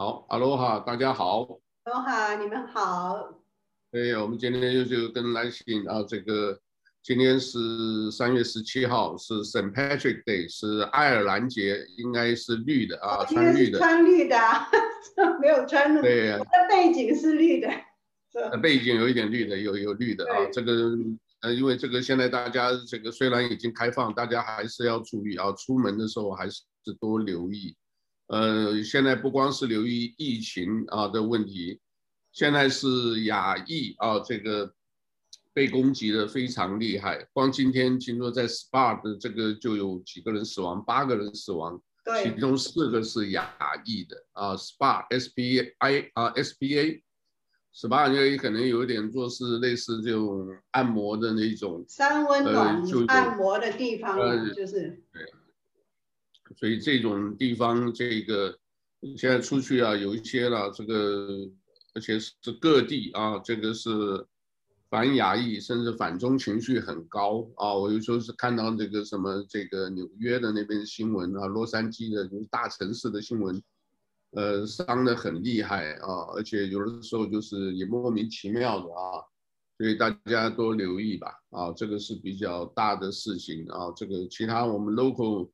好，哈喽哈，大家好。哈喽哈，你们好。对，我们今天就就跟来信啊，这个今天是三月十七号，是 Saint Patrick Day，是爱尔兰节，应该是绿的啊，穿绿的。穿绿的，没有穿的。对，我的背景是绿的。背景有一点绿的，有有绿的啊，这个呃，因为这个现在大家这个虽然已经开放，大家还是要注意啊，出门的时候还是多留意。呃，现在不光是留意疫情啊的问题，现在是亚裔啊，这个被攻击的非常厉害。光今天听说在 SPA 的这个就有几个人死亡，八个人死亡，对，其中四个是亚裔的啊。SPA S P A 啊 S P A SPA 也可能有点做是类似这种按摩的那种三温暖按摩的地方，呃，就是对。所以这种地方，这个现在出去啊，有一些了，这个而且是各地啊，这个是反亚裔甚至反中情绪很高啊。我有时候是看到这个什么这个纽约的那边新闻啊，洛杉矶的就是大城市的新闻，呃，伤得很厉害啊，而且有的时候就是也莫名其妙的啊，所以大家多留意吧啊，这个是比较大的事情啊，这个其他我们 local。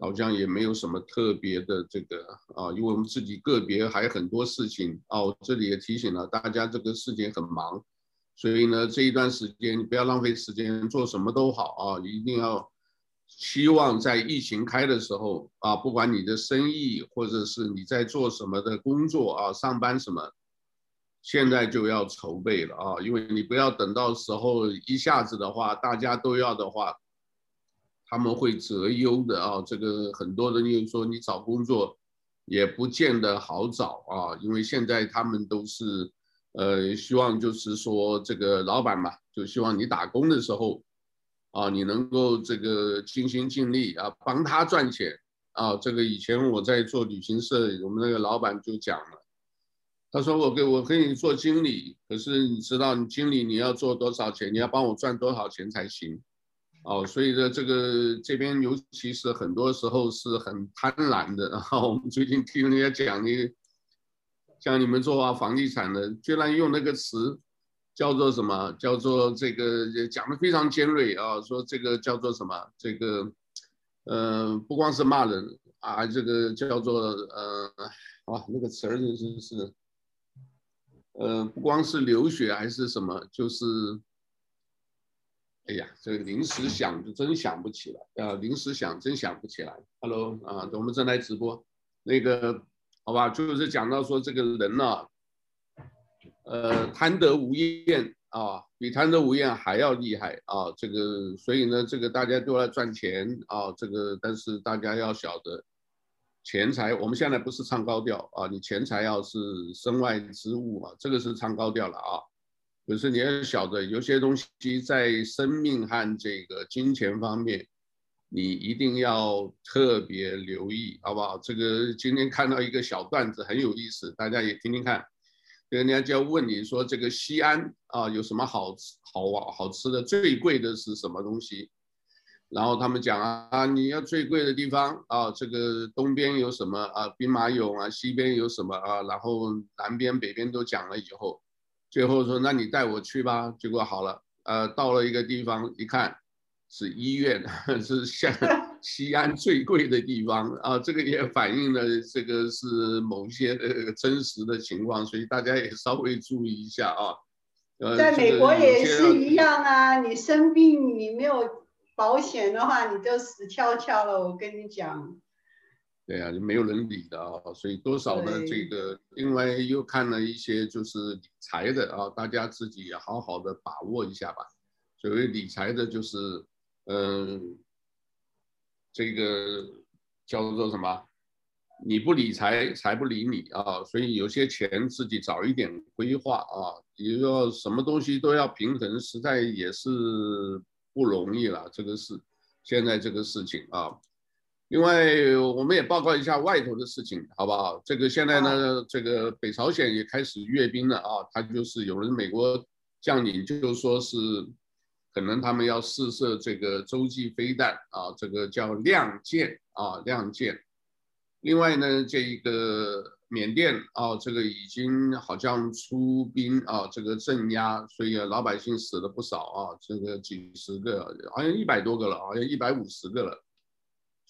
好像也没有什么特别的这个啊，因为我们自己个别还很多事情啊。这里也提醒了大家，这个事情很忙，所以呢，这一段时间你不要浪费时间，做什么都好啊，一定要希望在疫情开的时候啊，不管你的生意或者是你在做什么的工作啊，上班什么，现在就要筹备了啊，因为你不要等到时候一下子的话，大家都要的话。他们会择优的啊，这个很多人又说你找工作也不见得好找啊，因为现在他们都是，呃，希望就是说这个老板嘛，就希望你打工的时候，啊，你能够这个尽心尽力啊，帮他赚钱啊。这个以前我在做旅行社，我们那个老板就讲了，他说我给我给你做经理，可是你知道你经理你要做多少钱，你要帮我赚多少钱才行。哦，所以呢，这个这边尤其是很多时候是很贪婪的。然后我们最近听人家讲，你像你们做房地产的，居然用那个词叫做什么？叫做这个讲的非常尖锐啊，说这个叫做什么？这个呃，不光是骂人啊，这个叫做呃，哇，那个词儿就是是呃，不光是流血还是什么，就是。哎呀，这个临时想就真想不起来啊！临时想真想不起来。Hello 啊，我们正在直播，那个好吧，就是讲到说这个人呢、呃，贪得无厌啊，比贪得无厌还要厉害啊！这个，所以呢，这个大家都来赚钱啊，这个，但是大家要晓得，钱财我们现在不是唱高调啊，你钱财要是身外之物啊，这个是唱高调了啊。可是你要晓得，有些东西在生命和这个金钱方面，你一定要特别留意，好不好？这个今天看到一个小段子很有意思，大家也听听看。人家就要问你说，这个西安啊有什么好吃好玩好吃的？最贵的是什么东西？然后他们讲啊，你要最贵的地方啊，这个东边有什么啊？兵马俑啊，西边有什么啊？然后南边北边都讲了以后。最后说，那你带我去吧。结果好了，呃，到了一个地方，一看是医院，是像 西安最贵的地方啊。这个也反映了这个是某些呃真实的情况，所以大家也稍微注意一下啊。呃，在美国也是一样啊，你生病你没有保险的话，你就死翘翘了。我跟你讲。对啊，就没有人理的啊，所以多少呢？这个另外又看了一些就是理财的啊，大家自己也好好的把握一下吧。所谓理财的，就是嗯，这个叫做什么？你不理财，财不理你啊。所以有些钱自己早一点规划啊，比如说什么东西都要平衡，实在也是不容易了。这个是现在这个事情啊。另外，我们也报告一下外头的事情，好不好？这个现在呢，这个北朝鲜也开始阅兵了啊。他就是有人美国将领就说是，可能他们要试射这个洲际飞弹啊，这个叫亮剑啊，亮剑。另外呢，这一个缅甸啊，这个已经好像出兵啊，这个镇压，所以老百姓死了不少啊，这个几十个，好像一百多个了，好像一百五十个了。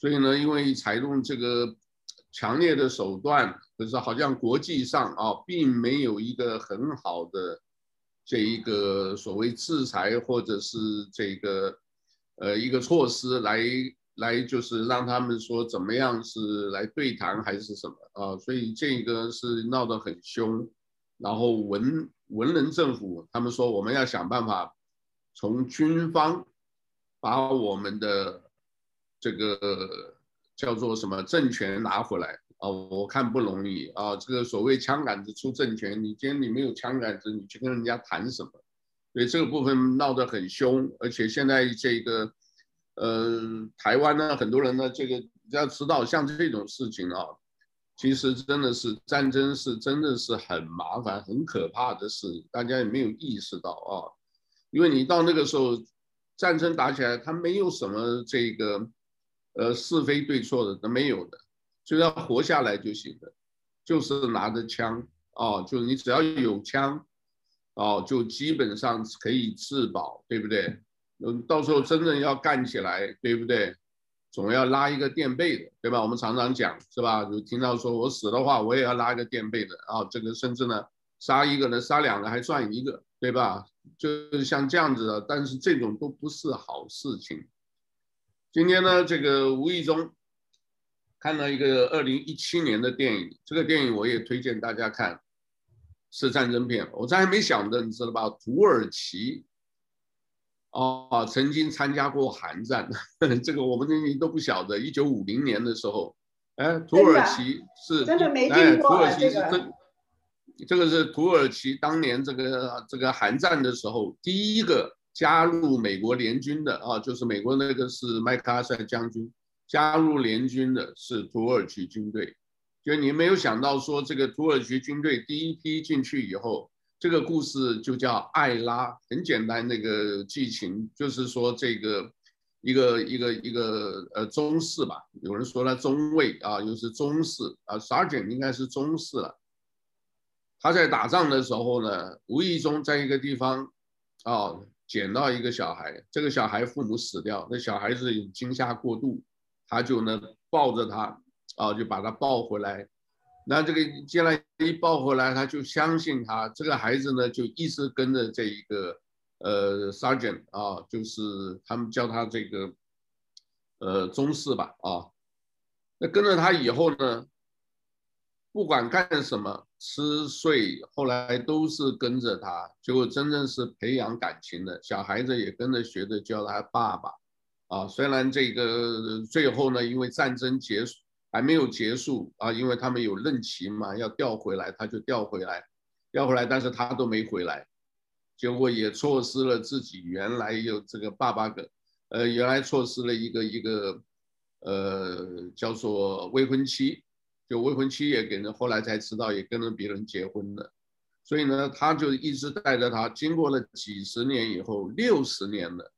所以呢，因为采用这个强烈的手段，可是好像国际上啊，并没有一个很好的这一个所谓制裁或者是这个呃一个措施来。来就是让他们说怎么样是来对谈还是什么啊？所以这个是闹得很凶，然后文文人政府他们说我们要想办法从军方把我们的这个叫做什么政权拿回来啊？我看不容易啊！这个所谓枪杆子出政权，你今天你没有枪杆子，你去跟人家谈什么？所以这个部分闹得很凶，而且现在这个。呃，台湾呢，很多人呢，这个要知道，像这种事情啊，其实真的是战争是真的是很麻烦、很可怕的事，大家也没有意识到啊。因为你到那个时候，战争打起来，他没有什么这个呃是非对错的，都没有的，就要活下来就行了，就是拿着枪啊，就你只要有枪啊，就基本上可以自保，对不对？嗯，到时候真正要干起来，对不对？总要拉一个垫背的，对吧？我们常常讲，是吧？就听到说我死的话，我也要拉一个垫背的啊。这个甚至呢，杀一个人，杀两个还算一个，对吧？就是像这样子的，但是这种都不是好事情。今天呢，这个无意中看到一个二零一七年的电影，这个电影我也推荐大家看，是战争片。我这还没想的，你知道吧？土耳其。哦，曾经参加过韩战，这个我们都不晓得。一九五零年的时候，哎，土耳其是真的没听过，哎，土耳其是真，这个是土耳其当年这个这个韩战的时候第一个加入美国联军的啊，就是美国那个是麦克阿瑟将军加入联军的是土耳其军队，就你没有想到说这个土耳其军队第一批进去以后。这个故事就叫艾拉，很简单。那个剧情就是说，这个一个一个一个呃中士吧，有人说他中尉啊，又是中士啊，sergeant 应该是中士了。他在打仗的时候呢，无意中在一个地方啊捡到一个小孩，这个小孩父母死掉，那小孩子惊吓过度，他就呢抱着他啊，就把他抱回来。那这个接下来一抱回来，他就相信他这个孩子呢，就一直跟着这一个呃 sergeant 啊，就是他们叫他这个呃中士吧啊。那跟着他以后呢，不管干什么吃睡，后来都是跟着他，结果真正是培养感情的小孩子也跟着学着叫他爸爸啊。虽然这个最后呢，因为战争结束。还没有结束啊，因为他们有任期嘛，要调回来，他就调回来，调回来，但是他都没回来，结果也错失了自己原来有这个爸爸的，呃，原来错失了一个一个，呃，叫做未婚妻，就未婚妻也给人，后来才知道也跟着别人结婚了，所以呢，他就一直带着他，经过了几十年以后，六十年了，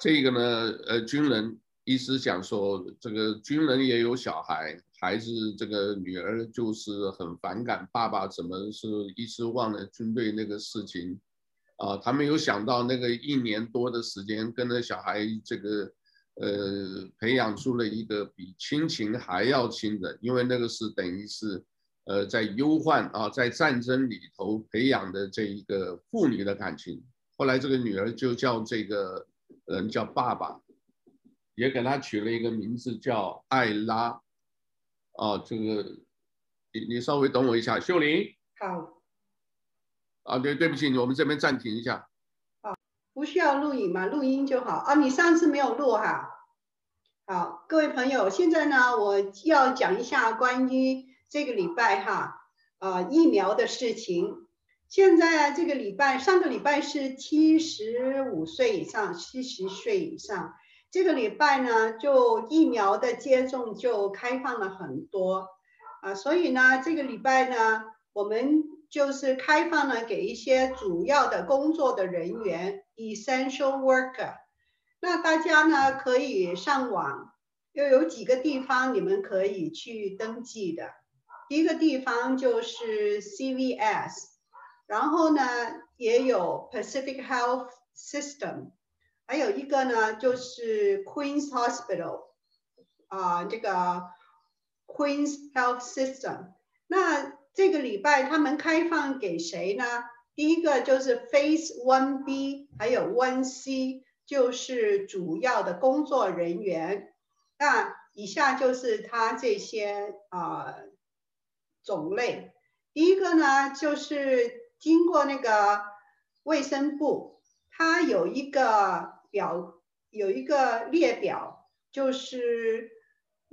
这个呢，呃，军人。一直讲说，这个军人也有小孩，孩子这个女儿就是很反感爸爸怎么是一直忘了军队那个事情，啊，他没有想到那个一年多的时间跟着小孩这个，呃，培养出了一个比亲情还要亲的，因为那个是等于是，呃，在忧患啊，在战争里头培养的这一个父女的感情。后来这个女儿就叫这个人叫爸爸。也给他取了一个名字叫艾拉，啊，这个你你稍微等我一下，秀玲。好。啊，对，对不起，我们这边暂停一下。不需要录影嘛？录音就好。啊，你上次没有录哈。好，各位朋友，现在呢，我要讲一下关于这个礼拜哈，啊，疫苗的事情。现在这个礼拜，上个礼拜是七十五岁以上，七十岁以上。这个礼拜呢，就疫苗的接种就开放了很多啊，所以呢，这个礼拜呢，我们就是开放了给一些主要的工作的人员，essential worker。那大家呢可以上网，又有几个地方你们可以去登记的第一个地方就是 CVS，然后呢也有 Pacific Health System，还有一个呢就是 Queen's Hospital，啊、这个 Queen's Health System。那这个礼拜他们开放给谁呢？第一个就是 Phase One B，还有 One C，就是主要的工作人员。那以下就是它这些啊、种类。第一个呢，就是经过那个卫生部，它有一个表，有一个列表，就是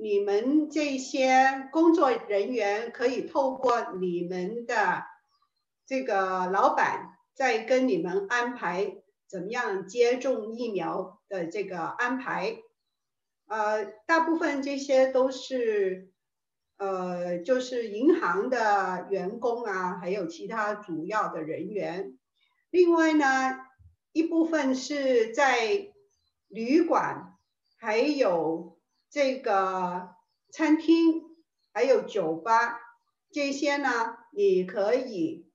你们这些工作人员可以透过你们的。这个老板在跟你们安排怎么样接种疫苗的这个安排，呃，大部分这些都是，呃，就是银行的员工啊，还有其他主要的人员。另外呢，一部分是在旅馆，还有这个餐厅，还有酒吧，这些呢，你可以。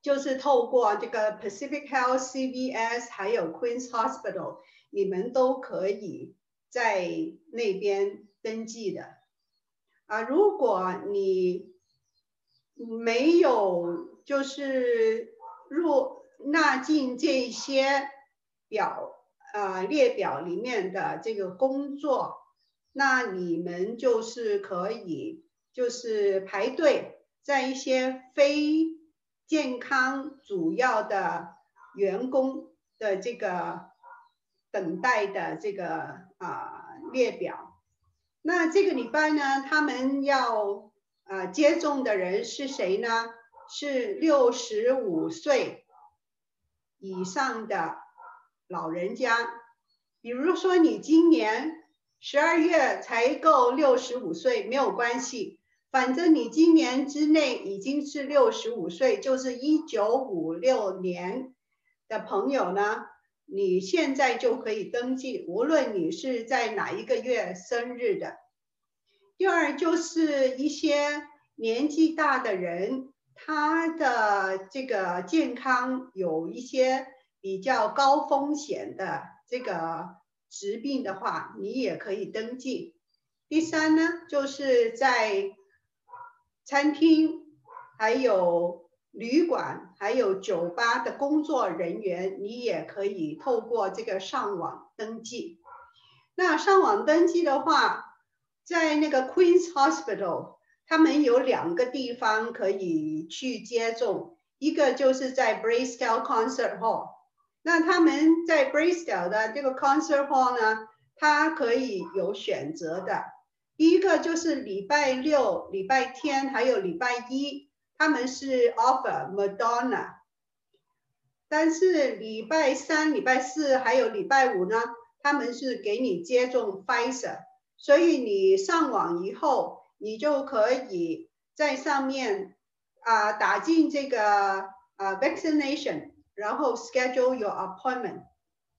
就是透过这个 Pacific Health CVS 还有 Queen's Hospital，你们都可以在那边登记的。啊，如果你没有就是入纳进这些表啊列表里面的这个工作，那你们就是可以就是排队在一些非。健康主要的员工的这个等待的这个啊列表，那这个礼拜呢，他们要啊接种的人是谁呢？是六十五岁以上的老人家。比如说你今年十二月才够六十五岁，没有关系。反正你今年之内已经是六十五岁，就是一九五六年的朋友呢，你现在就可以登记，无论你是在哪一个月生日的。第二就是一些年纪大的人，他的这个健康有一些比较高风险的这个疾病的话，你也可以登记。第三呢，就是在餐厅、还有旅馆、还有酒吧的工作人员，你也可以透过这个上网登记。那上网登记的话，在那个 Queen's Hospital，他们有两个地方可以去接种，一个就是在 Blaisdell Concert Hall。那他们在 Bristol 的这个 Concert Hall 呢，它可以有选择的。第一个就是礼拜六、礼拜天还有礼拜一，他们是 offer Madonna 但是礼拜三、礼拜四还有礼拜五呢，他们是给你接种 Pfizer，所以你上网以后，你就可以在上面啊、打进这个啊、vaccination，然后 schedule your appointment，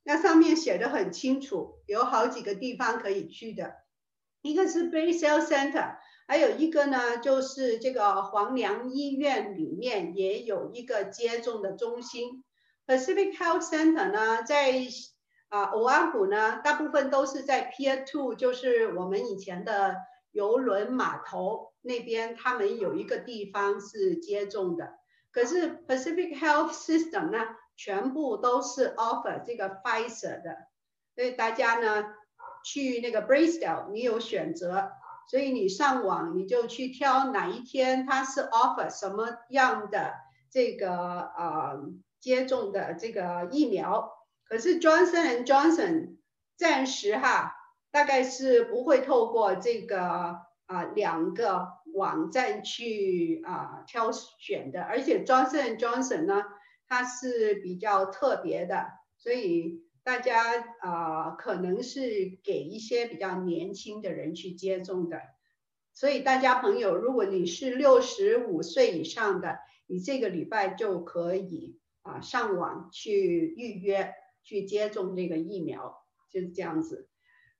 那上面写的很清楚，有好几个地方可以去的。一个是 Bay Cell Center，还有一个呢，就是这个黄梁医院里面也有一个接种的中心。Pacific Health Center 呢，在啊欧阿谷呢，大部分都是在 Pier Two，就是我们以前的邮轮码头那边，他们有一个地方是接种的。可是 Pacific Health System 呢，全部都是 offer 这个 Pfizer 的，所以大家呢。去那个 Blaisdell 你有选择，所以你上网你就去挑哪一天它是 offer 什么样的这个呃接种的这个疫苗。可是 Johnson and Johnson 暂时哈大概是不会透过这个啊、两个网站去啊、挑选的，而且 Johnson Johnson 呢它是比较特别的，所以。大家啊、可能是给一些比较年轻的人去接种的，所以大家朋友，如果你是六十五岁以上的，你这个礼拜就可以啊上网去预约去接种这个疫苗，就是这样子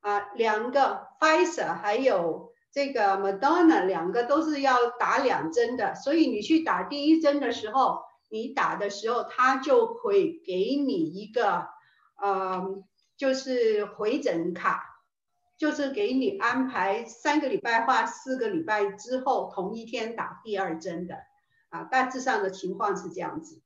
啊。两个 Pfizer 还有这个 Madonna 两个都是要打两针的，所以你去打第一针的时候，你打的时候他就会给你一个，呃，就是回诊卡，就是给你安排三个礼拜或四个礼拜之后同一天打第二针的，啊，大致上的情况是这样子。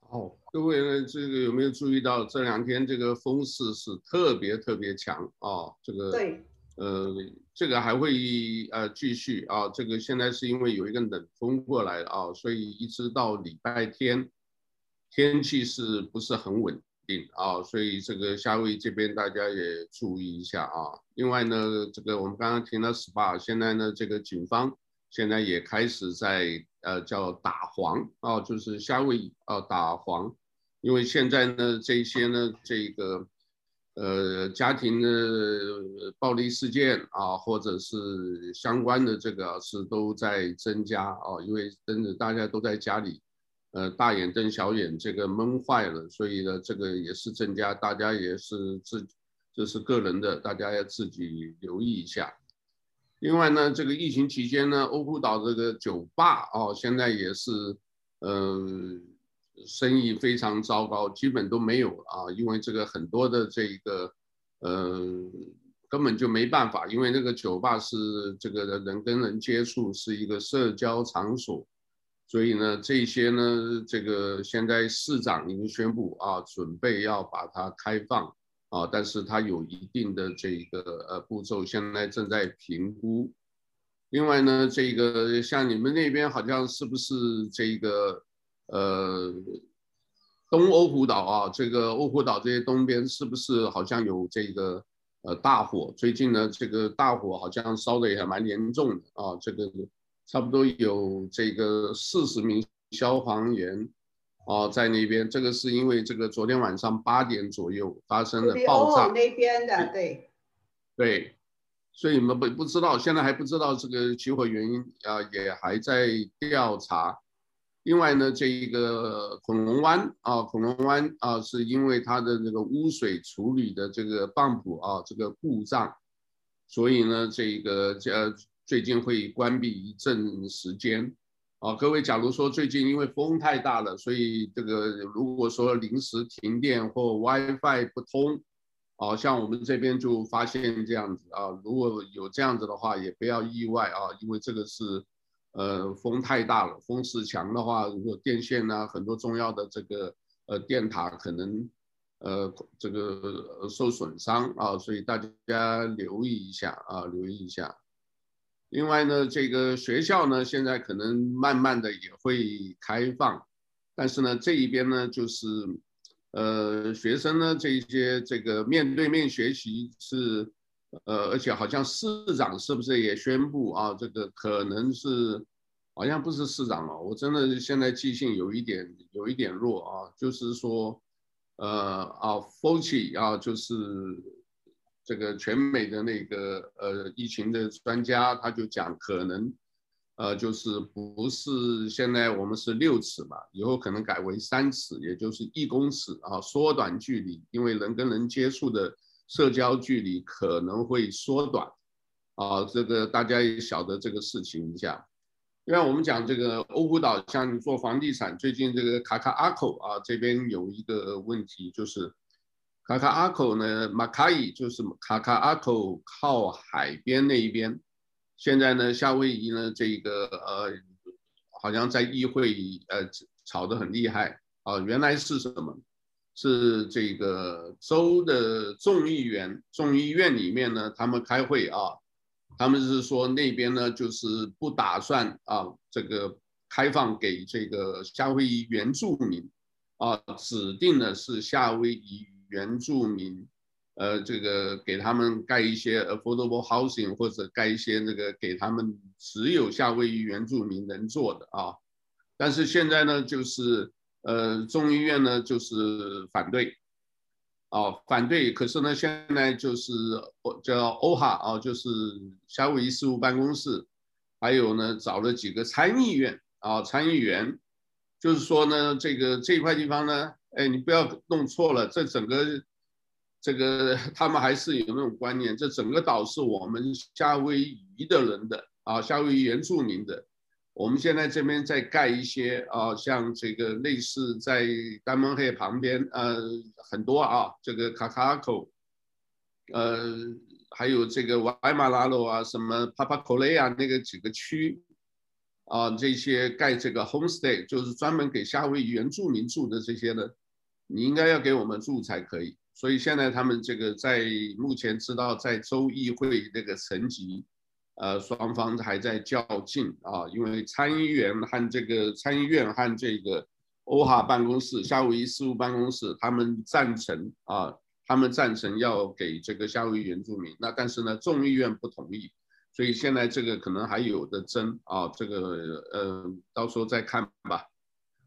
哦，各位呢，这个有没有注意到这两天这个风势是特别特别强啊？这个对，呃，这个还会呃继续啊。这个现在是因为有一个冷风过来啊，所以一直到礼拜天天气是不是很稳定啊？所以这个夏威夷这边大家也注意一下啊。另外呢，这个我们刚刚听到 SPA，现在呢这个警方现在也开始在。呃，叫打黄啊，就是夏威夷啊打黄，因为现在呢，这些呢，这个呃家庭的暴力事件啊，或者是相关的这个是都在增加啊，因为真的大家都在家里，呃大眼瞪小眼，这个闷坏了，所以呢，这个也是增加，大家也是自这是个人的，大家要自己留意一下。另外呢，这个疫情期间呢，欧胡岛这个酒吧哦，现在也是，呃，生意非常糟糕，基本都没有了啊，因为这个很多的这一个，呃，根本就没办法，因为那个酒吧是这个人跟人接触，是一个社交场所，所以呢，这些呢，这个现在市长已经宣布啊，准备要把它开放。啊，但是它有一定的这个呃步骤，现在正在评估。另外呢，这个像你们那边好像是不是这个呃东欧胡岛啊？这个欧胡岛这些东边是不是好像有这个呃大火？最近呢，这个大火好像烧的也还蛮严重的啊，这个差不多有这个四十名消防员。哦，在那边，这个是因为这个昨天晚上八点左右发生了爆炸。那边的，对。对，所以你们不不知道，现在还不知道这个起火原因啊，也还在调查。另外呢，这一个恐龙湾啊，恐龙湾啊，是因为它的这个污水处理的这个泵浦啊，这个故障，所以呢，这一个呃最近会关闭一阵时间。啊，各位，假如说最近因为风太大了，所以这个如果说临时停电或 WiFi 不通，啊，像我们这边就发现这样子啊，如果有这样子的话，也不要意外啊，因为这个是，呃，风太大了，风势强的话，如果电线呢，很多重要的这个呃电塔可能，呃，这个受损伤啊，所以大家留意一下啊，留意一下。另外呢，这个学校呢，现在可能慢慢的也会开放，但是呢，这一边呢，就是，呃，学生呢，这一些这个面对面学习是，呃，而且好像市长是不是也宣布啊，这个可能是，好像不是市长了，我真的现在记性有一点有一点弱啊，就是说，呃啊，Fauci 啊，就是。这个全美的那个呃疫情的专家，他就讲可能，呃，就是不是现在我们是六尺嘛，以后可能改为三尺，也就是一公尺啊，缩短距离，因为人跟人接触的社交距离可能会缩短，啊，这个大家也晓得这个事情一下。因为我们讲这个欧胡岛，像做房地产，最近这个卡卡阿口啊这边有一个问题就是。卡卡阿口呢，马卡伊就是卡卡阿口靠海边那一边。现在呢，夏威夷呢，这个呃，好像在议会呃吵得很厉害啊。原来是什么？是这个州的众议员，众议院里面呢，他们开会啊，他们是说那边呢，就是不打算啊，这个开放给这个夏威夷原住民啊，指定的是夏威夷。原住民，呃，这个给他们盖一些 affordable housing，或者盖一些那个给他们只有夏威夷原住民能做的啊。但是现在呢，就是呃，众议院呢就是反对，啊，反对。可是呢，现在就是叫 OHA 啊，就是夏威夷事务办公室，还有呢找了几个参议院啊，参议员，就是说呢，这个这一块地方呢。哎，你不要弄错了，这整个这个他们还是有那种观念，这整个岛是我们夏威夷的人的啊，夏威夷原住民的。我们现在这边在盖一些啊，像这个类似在丹蒙黑旁边，呃，很多啊，这个卡卡口，呃，还有这个瓦马拉罗啊，什么帕帕科雷亚那个几个区，啊，这些盖这个 homestay 就是专门给夏威夷原住民住的这些呢，你应该要给我们住才可以。所以现在他们这个在目前知道在州议会那个层级。呃，双方还在较劲啊，因为参议员和这个参议院和这个欧哈办公室、夏威夷事务办公室，他们赞成啊，他们赞成要给这个夏威夷原住民。那但是呢，众议院不同意，所以现在这个可能还有的争啊，这个呃，到时候再看吧。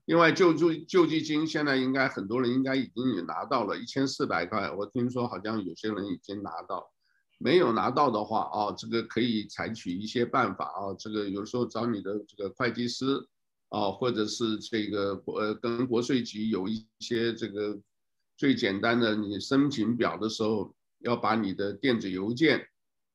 另外救助救济金现在应该很多人应该已经也拿到了一千四百块，我听说好像有些人已经拿到。没有拿到的话啊，这个可以采取一些办法啊，这个有时候找你的这个会计师啊，或者是这个呃跟国税局有一些这个最简单的，你申请表的时候要把你的电子邮件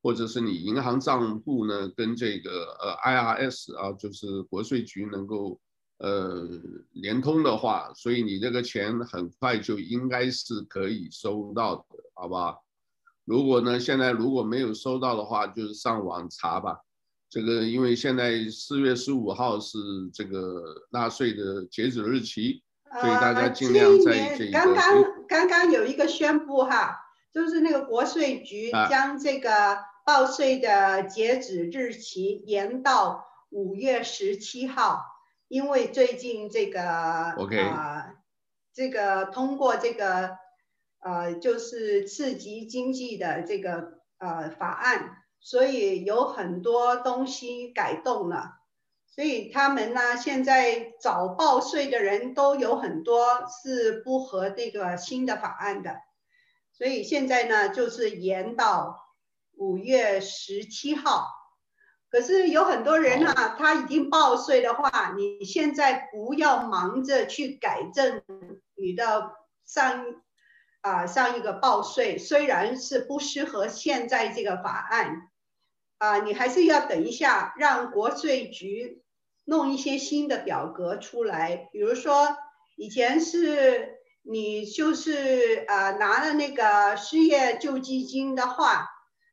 或者是你银行账户呢跟这个呃 IRS 啊，就是国税局能够呃连通的话，所以你这个钱很快就应该是可以收到的，好吧？如果呢，现在如果没有收到的话，就是上网查吧。这个因为现在四月十五号是这个纳税的截止日期，所以大家尽量在这一个。刚刚刚刚有一个宣布哈，就是那个国税局将这个报税的截止日期延到五月十七号，因为最近这个 OK 啊，这个通过这个。呃，就是刺激经济的这个呃法案，所以有很多东西改动了，所以他们呢现在早报税的人都有很多是不合这个新的法案的，所以现在呢就是延到五月十七号，可是有很多人啊，他已经报税的话，你现在不要忙着去改正你的上。啊，上一个报税虽然是不适合现在这个法案，啊，你还是要等一下，让国税局弄一些新的表格出来。比如说，以前是你就是啊拿了那个失业救济金的话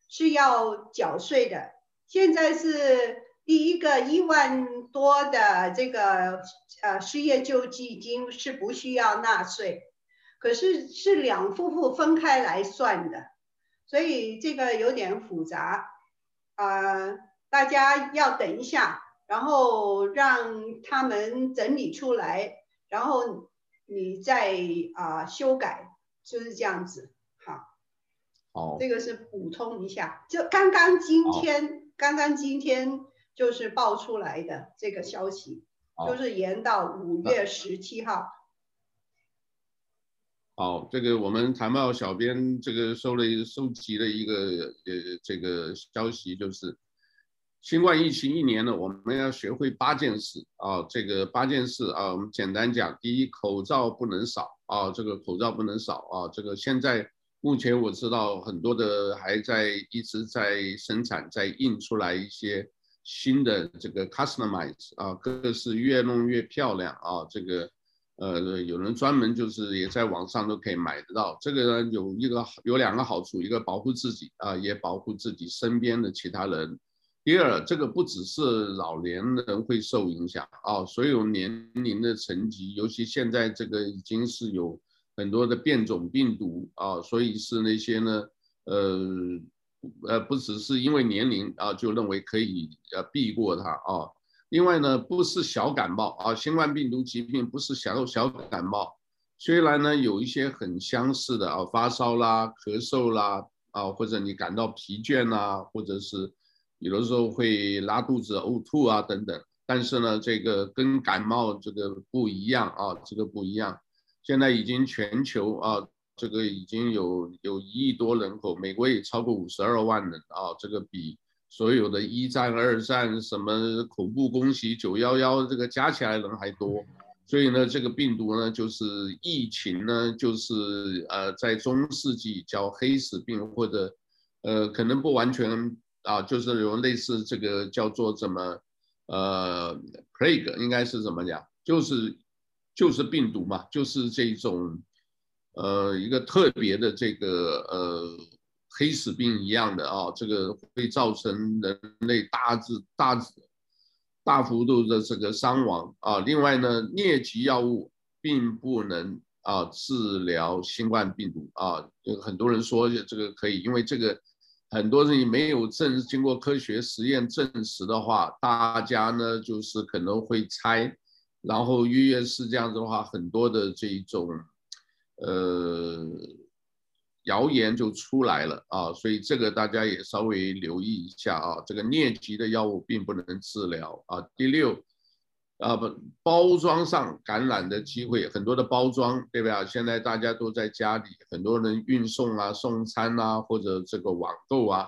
是要缴税的，现在是第一个一万多的这个呃失业救济金是不需要纳税。可是是两夫妇分开来算的，所以这个有点复杂，呃，大家要等一下，然后让他们整理出来，然后你再啊、呃、修改，就是这样子。好，好，这个是补充一下，就刚刚今天，刚刚今天就是爆出来的这个消息，就是延到五月十七号。好，这个我们台贸小编这个收了收集了一个呃这个消息，就是新冠疫情一年了，我们要学会八件事啊，这个八件事啊，我们简单讲，第一，口罩不能少啊，这个口罩不能少啊，这个现在目前我知道很多的还在一直在生产，在印出来一些新的这个 customize 啊，各个是越弄越漂亮啊，这个。呃，有人专门就是也在网上都可以买得到。这个呢，有一个有两个好处，一个保护自己啊，也保护自己身边的其他人。第二，这个不只是老年人会受影响啊，所有年龄的层级，尤其现在这个已经是有很多的变种病毒啊，所以是那些呢，呃呃，不只是因为年龄啊，就认为可以呃避过它啊。另外呢，不是小感冒啊，新冠病毒疾病不是小小感冒，虽然呢有一些很相似的啊，发烧啦、咳嗽啦啊，或者你感到疲倦啦，或者是有的时候会拉肚子、呕吐啊等等，但是呢，这个跟感冒这个不一样啊，这个不一样。现在已经全球啊，这个已经有有一亿多人口，美国也超过五十二万人啊，这个比。所有的一战、二战，什么恐怖攻击、九幺幺，这个加起来人还多，所以呢，这个病毒呢，就是疫情呢，就是呃，在中世纪叫黑死病，或者呃，可能不完全啊，就是有类似这个叫做怎么呃，plague 应该是怎么讲，就是就是病毒嘛，就是这种呃一个特别的这个呃黑死病一样的啊，这个会造成人类大致大致。大幅度的这个伤亡啊，另外呢，疟疾药物并不能啊治疗新冠病毒啊，有很多人说这个可以，因为这个很多人没有证经过科学实验证实的话，大家呢就是可能会猜，然后越是这样子的话，很多的这一种呃。谣言就出来了啊，所以这个大家也稍微留意一下啊。这个疟疾的药物并不能治疗啊。第六，啊不，包装上感染的机会很多的包装，对吧？现在大家都在家里，很多人运送啊、送餐啊，或者这个网购啊，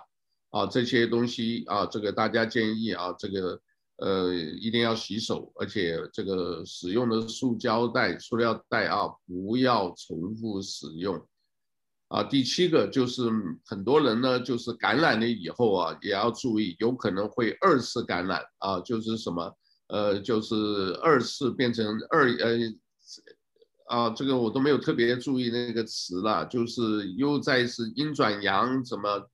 啊这些东西啊，这个大家建议啊，这个呃一定要洗手，而且这个使用的塑胶袋、塑料袋啊，不要重复使用。啊，第七个就是很多人呢，就是感染了以后啊，也要注意，有可能会二次感染啊，就是什么，呃，就是二次变成二呃，啊，这个我都没有特别注意那个词了，就是又再次阴转阳，怎么，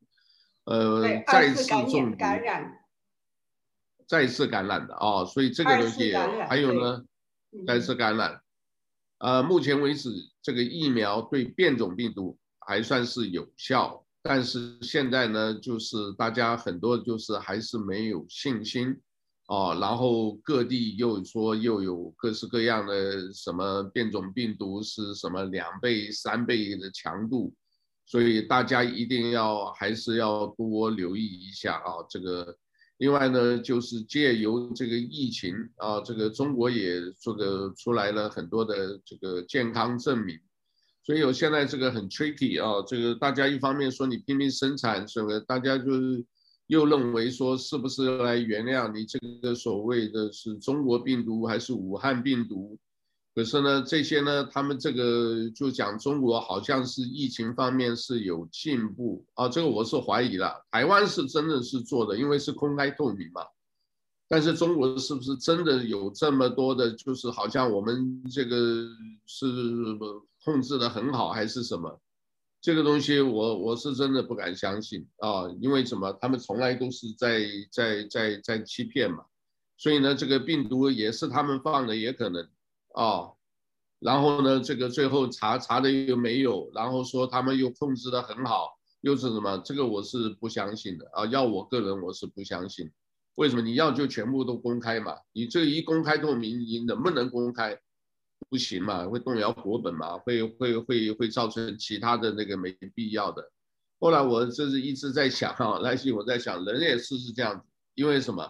呃，再次中毒，再次感染的啊，所以这个东西还有呢，再次感染，呃，目前为止这个疫苗对变种病毒。还算是有效，但是现在呢，就是大家很多就是还是没有信心，啊，然后各地又说又有各式各样的什么变种病毒是什么两倍、三倍的强度，所以大家一定要还是要多留意一下啊，这个。另外呢，就是借由这个疫情啊，这个中国也这个出来了很多的这个健康证明。所以有现在这个很 tricky 啊，这个大家一方面说你拼命生产，所以大家就是又认为说是不是来原谅你这个所谓的是中国病毒还是武汉病毒？可是呢，这些呢，他们这个就讲中国好像是疫情方面是有进步啊，这个我是怀疑了。台湾是真的是做的，因为是公开透明嘛。但是中国是不是真的有这么多的，就是好像我们这个是？控制的很好还是什么？这个东西我我是真的不敢相信啊！因为什么？他们从来都是在在在在欺骗嘛。所以呢，这个病毒也是他们放的，也可能啊。然后呢，这个最后查查的又没有，然后说他们又控制的很好，又是什么？这个我是不相信的啊！要我个人我是不相信。为什么？你要就全部都公开嘛？你这一公开透明，你能不能公开？不行嘛，会动摇国本嘛，会会会会造成其他的那个没必要的。后来我就是一直在想啊，来信我在想，人也是是这样子，因为什么？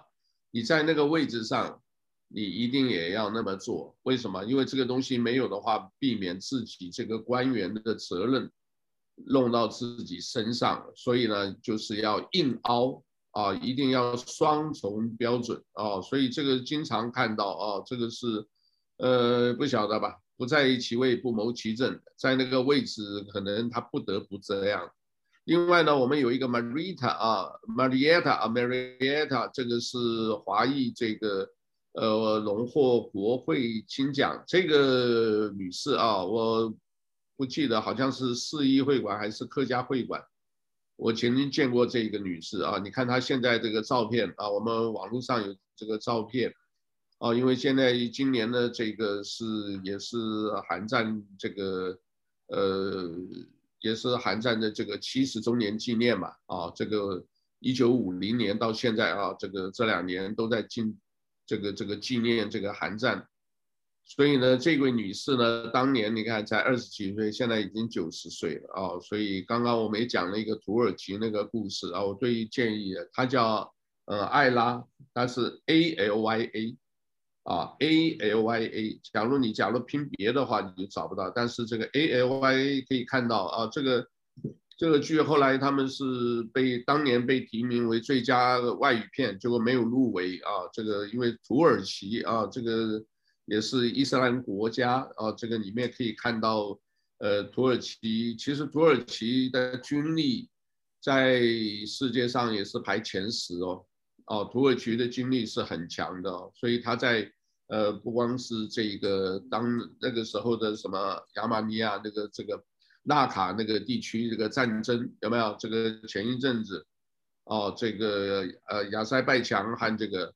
你在那个位置上，你一定也要那么做。为什么？因为这个东西没有的话，避免自己这个官员的责任弄到自己身上，所以呢，就是要硬凹啊，一定要双重标准啊，所以这个经常看到啊，这个是。呃，不晓得吧？不在其位，不谋其政，在那个位置，可能他不得不这样。另外呢，我们有一个 Marita 啊，Marietta 啊，Marietta，这个是华裔这个呃荣获国会金奖这个女士啊，我不记得好像是市议会馆还是客家会馆，我曾经见过这个女士啊。你看她现在这个照片啊，我们网络上有这个照片。哦，因为现在今年呢，这个是也是韩战这个，呃，也是韩战的这个七十周年纪念嘛。啊，这个一九五零年到现在啊，这个这两年都在纪这个这个纪念这个韩战。所以呢，这位女士呢，当年你看才二十几岁，现在已经九十岁了啊。所以刚刚我们也讲了一个土耳其那个故事啊，我对于建议她叫呃艾拉，她是 A L Y A。啊，A L Y A，假如你假如拼别的话，你就找不到。但是这个 A L Y A 可以看到啊，这个这个剧后来他们是被当年被提名为最佳外语片，结果没有入围啊。这个因为土耳其啊，这个也是伊斯兰国家啊，这个里面可以看到，呃，土耳其其实土耳其的军力在世界上也是排前十哦，哦，土耳其的军力是很强的，所以他在呃不光是这个当那个时候的什么亚美尼亚那个这个纳卡那个地区这个战争有没有？这个前一阵子，哦，这个呃亚塞拜强和这个。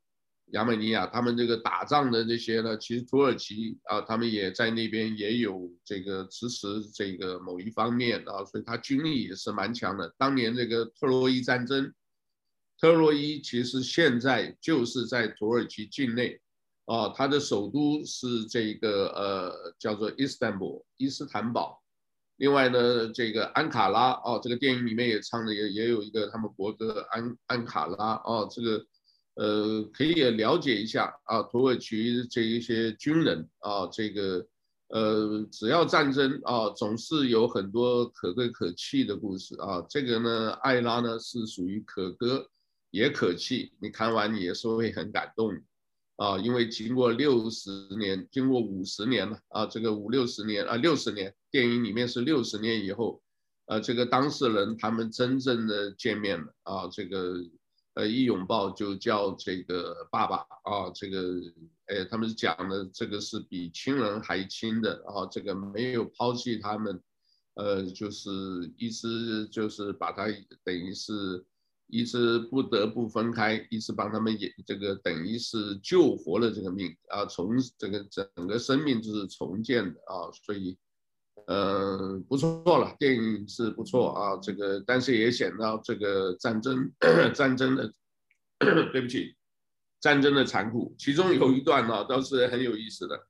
亚美尼亚他们这个打仗的这些呢，其实土耳其啊，他们也在那边也有这个支持这个某一方面啊，所以他军力也是蛮强的。当年这个特洛伊战争，特洛伊其实现在就是在土耳其境内啊，它的首都是这个呃叫做伊斯坦布伊斯坦堡。另外呢，这个安卡拉哦，这个电影里面也唱的也也有一个他们国歌安安卡拉哦，这个。呃，可以了解一下啊，土耳其这一些军人啊，这个呃，只要战争啊，总是有很多可歌可泣的故事啊。这个呢，艾拉呢是属于可歌也可泣，你看完你也是会很感动啊，因为经过六十年，经过五十年了啊，这个五六十年啊，六十年，电影里面是六十年以后，呃，这个当事人他们真正的见面了啊，这个。呃，一拥抱就叫这个爸爸啊，这个，哎，他们讲的这个是比亲人还亲的啊，这个没有抛弃他们，呃，就是意思就是把他等于是一直不得不分开，一直帮他们也这个等于是救活了这个命啊，从这个整个生命就是重建的啊，所以。呃，不错了，电影是不错啊，这个但是也显到这个战争 战争的，对不起，战争的残酷。其中有一段呢、倒是很有意思的，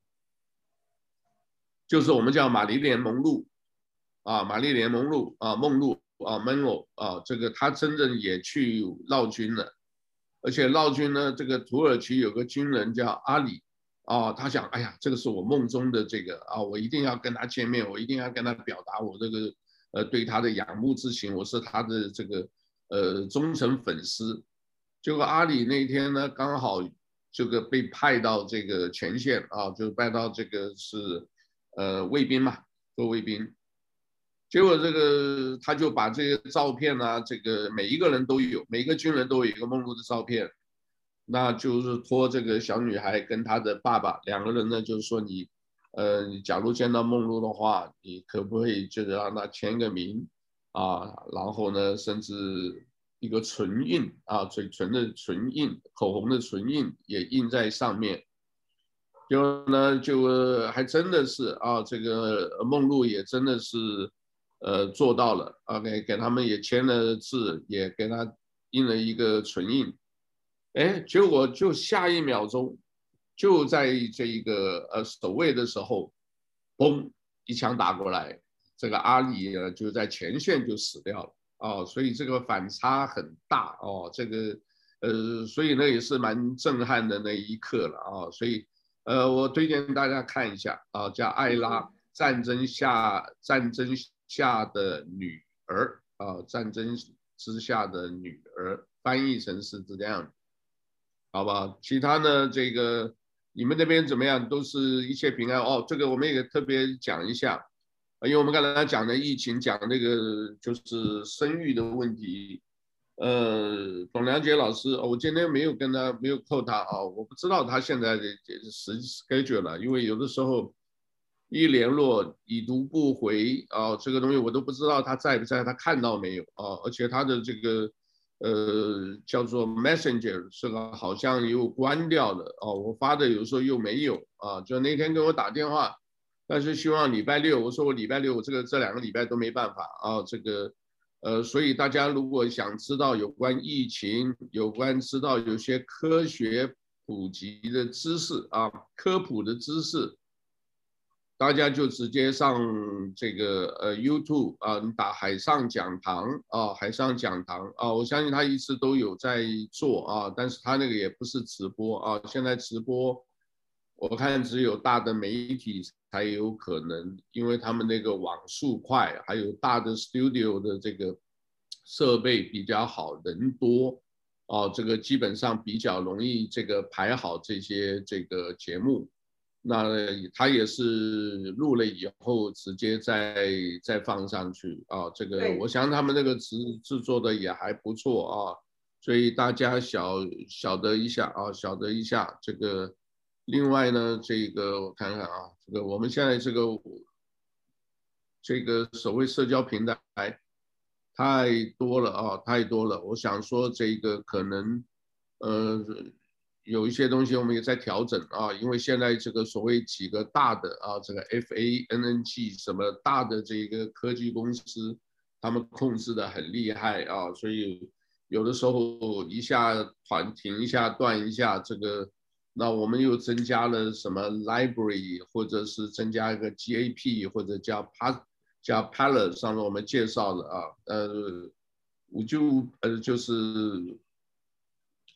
就是我们叫玛丽莲梦露啊，玛丽莲梦露啊，梦露啊，梦露啊，这个他真正也去劳军了，而且劳军呢，这个土耳其有个军人叫阿里。啊，他想，哎呀，这个是我梦中的这个啊，我一定要跟他见面，我一定要跟他表达我这个呃对他的仰慕之情，我是他的这个呃忠诚粉丝。结果阿里那天呢，刚好这个被派到这个前线啊，就派到这个是呃卫兵嘛，做卫兵。结果这个他就把这些照片啊，这个每一个人都有，每个军人都有一个梦露的照片。那就是托这个小女孩跟她的爸爸两个人呢，就是说你，呃，你假如见到梦露的话，你可不可以就是让她签个名啊？然后呢，甚至一个唇印啊，嘴唇的唇印，口红的唇印也印在上面。就呢，就还真的是啊，这个梦露也真的是，呃，做到了。OK，给他们也签了字，也给他印了一个唇印。哎，结果就下一秒钟，就在这一个呃守卫的时候，嘣，一枪打过来，这个阿里呢就在前线就死掉了哦，所以这个反差很大哦，这个呃，所以呢也是蛮震撼的那一刻了啊、哦，所以呃，我推荐大家看一下啊，叫《艾拉战争下战争下的女儿》啊，战争之下的女儿，翻译成是这样。好吧，其他呢？这个你们那边怎么样？都是一切平安哦。这个我们也特别讲一下，因为我们刚才讲的疫情，讲那个就是生育的问题。呃，董良杰老师，我今天没有跟他没有扣他啊，我不知道他现在的时 schedule 了，因为有的时候一联络已读不回啊，这个东西我都不知道他在不在，他看到没有啊？而且他的这个。呃，叫做 Messenger 是个好像又关掉了哦，我发的有时候又没有啊，就那天给我打电话，但是希望礼拜六，我说我礼拜六这个这两个礼拜都没办法啊，这个呃，所以大家如果想知道有关疫情，有关知道有些科学普及的知识啊，科普的知识。大家就直接上这个呃 YouTube 啊，你打海上讲堂啊，海上讲堂啊，我相信他一直都有在做啊，但是他那个也不是直播啊，现在直播我看只有大的媒体才有可能，因为他们那个网速快，还有大的 studio 的这个设备比较好，人多啊，这个基本上比较容易这个排好这些这个节目。那他也是录了以后直接再再放上去啊，这个我想他们那个制制作的也还不错啊，所以大家晓晓得一下啊，晓得一下这个。另外呢，这个我看看啊，这个我们现在这个这个所谓社交平台太多了啊，太多了。我想说这个可能呃。有一些东西我们也在调整啊，因为现在这个所谓几个大的啊，这个 F A N N G 什么大的这个科技公司，他们控制的很厉害啊，所以有的时候一下团停一下断一下这个，那我们又增加了什么 library 或者是增加一个 G A P 或者叫 P 加 Palette 上面我们介绍了啊，呃，我就呃就是。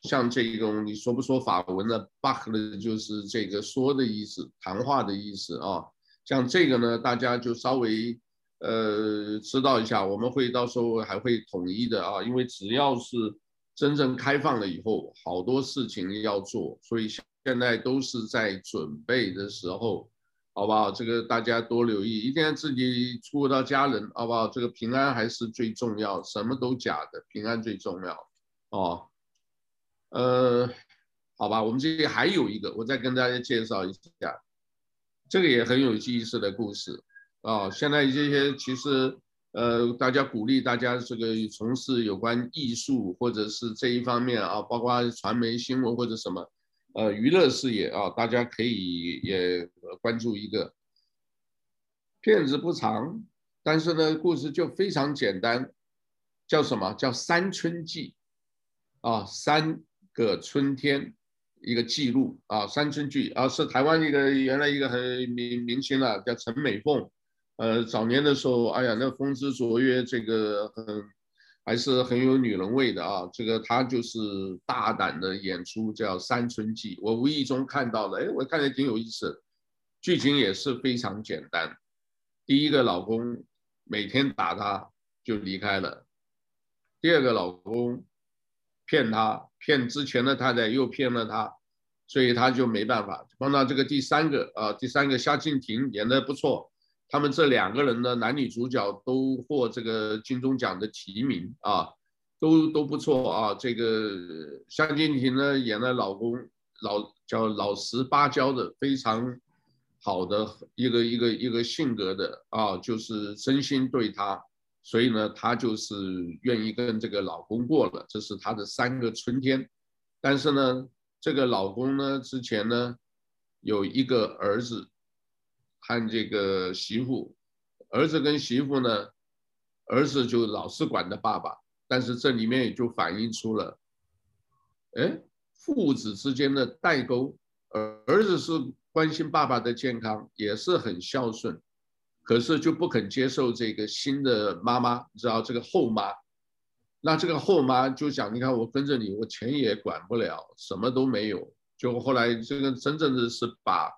像这种你说不说法文的 Bach 的就是这个说的意思，谈话的意思啊。像这个呢，大家就稍微呃知道一下，我们会到时候还会统一的啊。因为只要是真正开放了以后，好多事情要做，所以现在都是在准备的时候，好不好？这个大家多留意，一定要自己照顾到家人，好不好？这个平安还是最重要，什么都假的，平安最重要哦。呃，好吧，我们这里还有一个，我再跟大家介绍一下，这个也很有意思的故事啊。现在这些其实，呃，大家鼓励大家这个从事有关艺术或者是这一方面啊，包括传媒新闻或者什么，呃，娱乐事业啊，大家可以也关注一个。片子不长，但是呢，故事就非常简单，叫什么？叫《山村记》啊，山。个春天，一个记录啊，山村剧。啊，是台湾一个原来一个很明明星啊，叫陈美凤，呃，早年的时候，哎呀，那风姿卓越，这个很还是很有女人味的啊，这个她就是大胆的演出，叫《山村记》，我无意中看到了，哎，我看着挺有意思，剧情也是非常简单，第一个老公每天打她就离开了，第二个老公。骗他，骗之前的太太又骗了他，所以他就没办法。碰到这个第三个啊，第三个夏靖婷演的不错，他们这两个人的男女主角都获这个金钟奖的提名啊，都都不错啊。这个夏靖婷呢演的老公老叫老实巴交的，非常好的一个一个一个性格的啊，就是真心对他。所以呢，她就是愿意跟这个老公过了，这是她的三个春天。但是呢，这个老公呢，之前呢，有一个儿子和这个媳妇，儿子跟媳妇呢，儿子就老是管的爸爸，但是这里面也就反映出了，哎，父子之间的代沟。儿子是关心爸爸的健康，也是很孝顺。可是就不肯接受这个新的妈妈，你知道这个后妈，那这个后妈就想，你看我跟着你，我钱也管不了，什么都没有。就后来这个真正的是把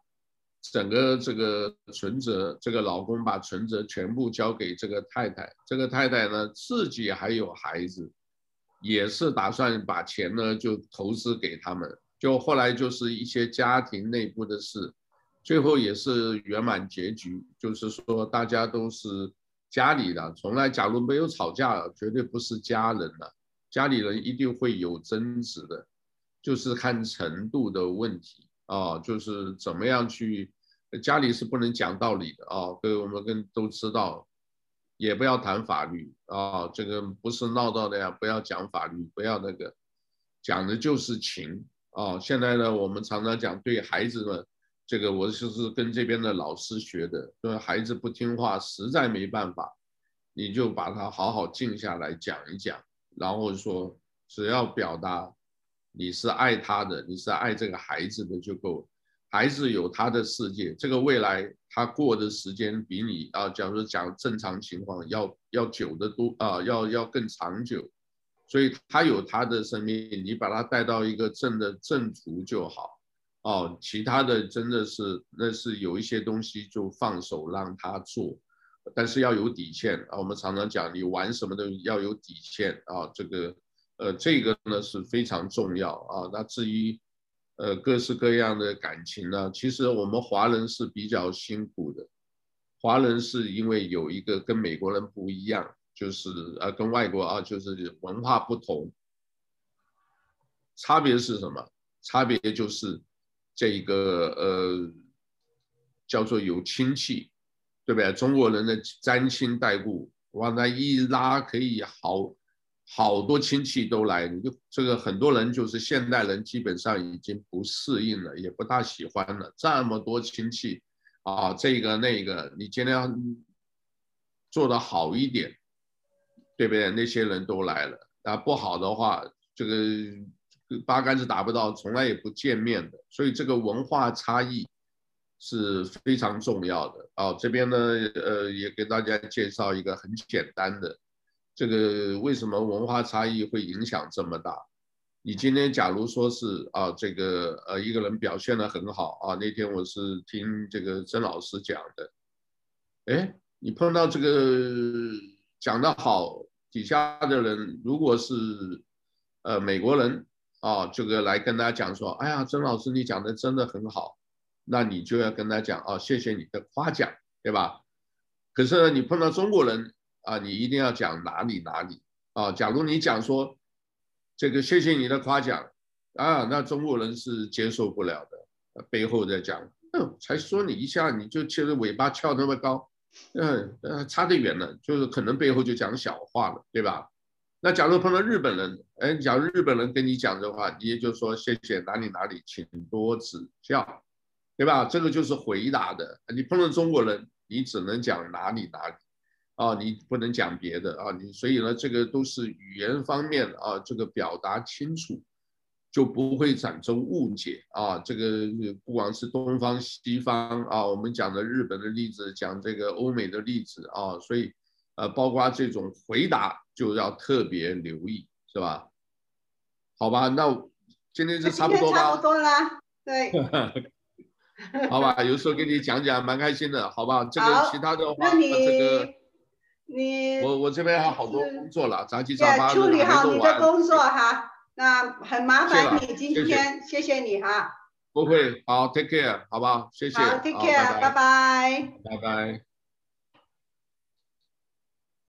整个这个存折，这个老公把存折全部交给这个太太，这个太太呢自己还有孩子，也是打算把钱呢就投资给他们。就后来就是一些家庭内部的事。最后也是圆满结局，就是说大家都是家里的，从来假如没有吵架，绝对不是家人了。家里人一定会有争执的，就是看程度的问题啊，就是怎么样去，家里是不能讲道理的啊，各位我们跟都知道，也不要谈法律啊，这个不是闹到的呀，不要讲法律，不要那个，讲的就是情啊。现在呢，我们常常讲对孩子们。这个我就是跟这边的老师学的，说孩子不听话，实在没办法，你就把他好好静下来讲一讲，然后说只要表达你是爱他的，你是爱这个孩子的就够。孩子有他的世界，这个未来他过的时间比你啊，假如讲正常情况要要久得多啊，要要更长久，所以他有他的生命，你把他带到一个正的正途就好。哦，其他的真的是那是有一些东西就放手让他做，但是要有底线啊。我们常常讲，你玩什么都要有底线啊。这个呃，这个呢是非常重要啊。那至于呃各式各样的感情呢。其实我们华人是比较辛苦的，华人是因为有一个跟美国人不一样，就是呃跟外国啊就是文化不同，差别是什么？差别就是这一个呃叫做有亲戚，对不对？中国人的沾亲带故，往那一拉可以好。好多亲戚都来，你就这个很多人就是现代人，基本上已经不适应了，也不大喜欢了。这么多亲戚啊，这个那个，你尽量做得好一点，对不对？那些人都来了，啊，不好的话，这个八竿子打不到，从来也不见面的。所以这个文化差异是非常重要的。啊，这边呢，呃，也给大家介绍一个很简单的。这个为什么文化差异会影响这么大？你今天假如说是啊，这个呃一个人表现得很好啊，那天我是听这个曾老师讲的，哎，你碰到这个讲得好，底下的人如果是呃美国人啊，这个来跟他讲说，哎呀，曾老师你讲的真的很好，那你就要跟他讲啊，谢谢你的夸奖，对吧？可是，你碰到中国人。啊，你一定要讲哪里哪里啊！假如你讲说这个谢谢你的夸奖啊，那中国人是接受不了的。背后在讲，嗯，才说你一下你就其实尾巴翘那么高，嗯呃，差得远了，就是可能背后就讲小话了，对吧？那假如碰到日本人，哎，假如日本人跟你讲的话，你也就说谢谢哪里哪里，请多指教，对吧？这个就是回答的。你碰到中国人，你只能讲哪里哪里。啊，你不能讲别的啊，你所以呢，这个都是语言方面啊，这个表达清楚，就不会产生误解啊。这个不管是东方西方啊，我们讲的日本的例子，讲这个欧美的例子啊，所以呃，包括这种回答就要特别留意，是吧？好吧，那今天就差不多吧。差不多啦，对。好吧，有时候给你讲讲，蛮开心的，好吧？这个其他的话，这个。你我我这边还有好多工作了，杂七杂八的处理好你的工作哈，那很麻烦你今天，谢谢你哈。不会，好，take care，好不好？谢谢。好，take care，拜拜。拜拜。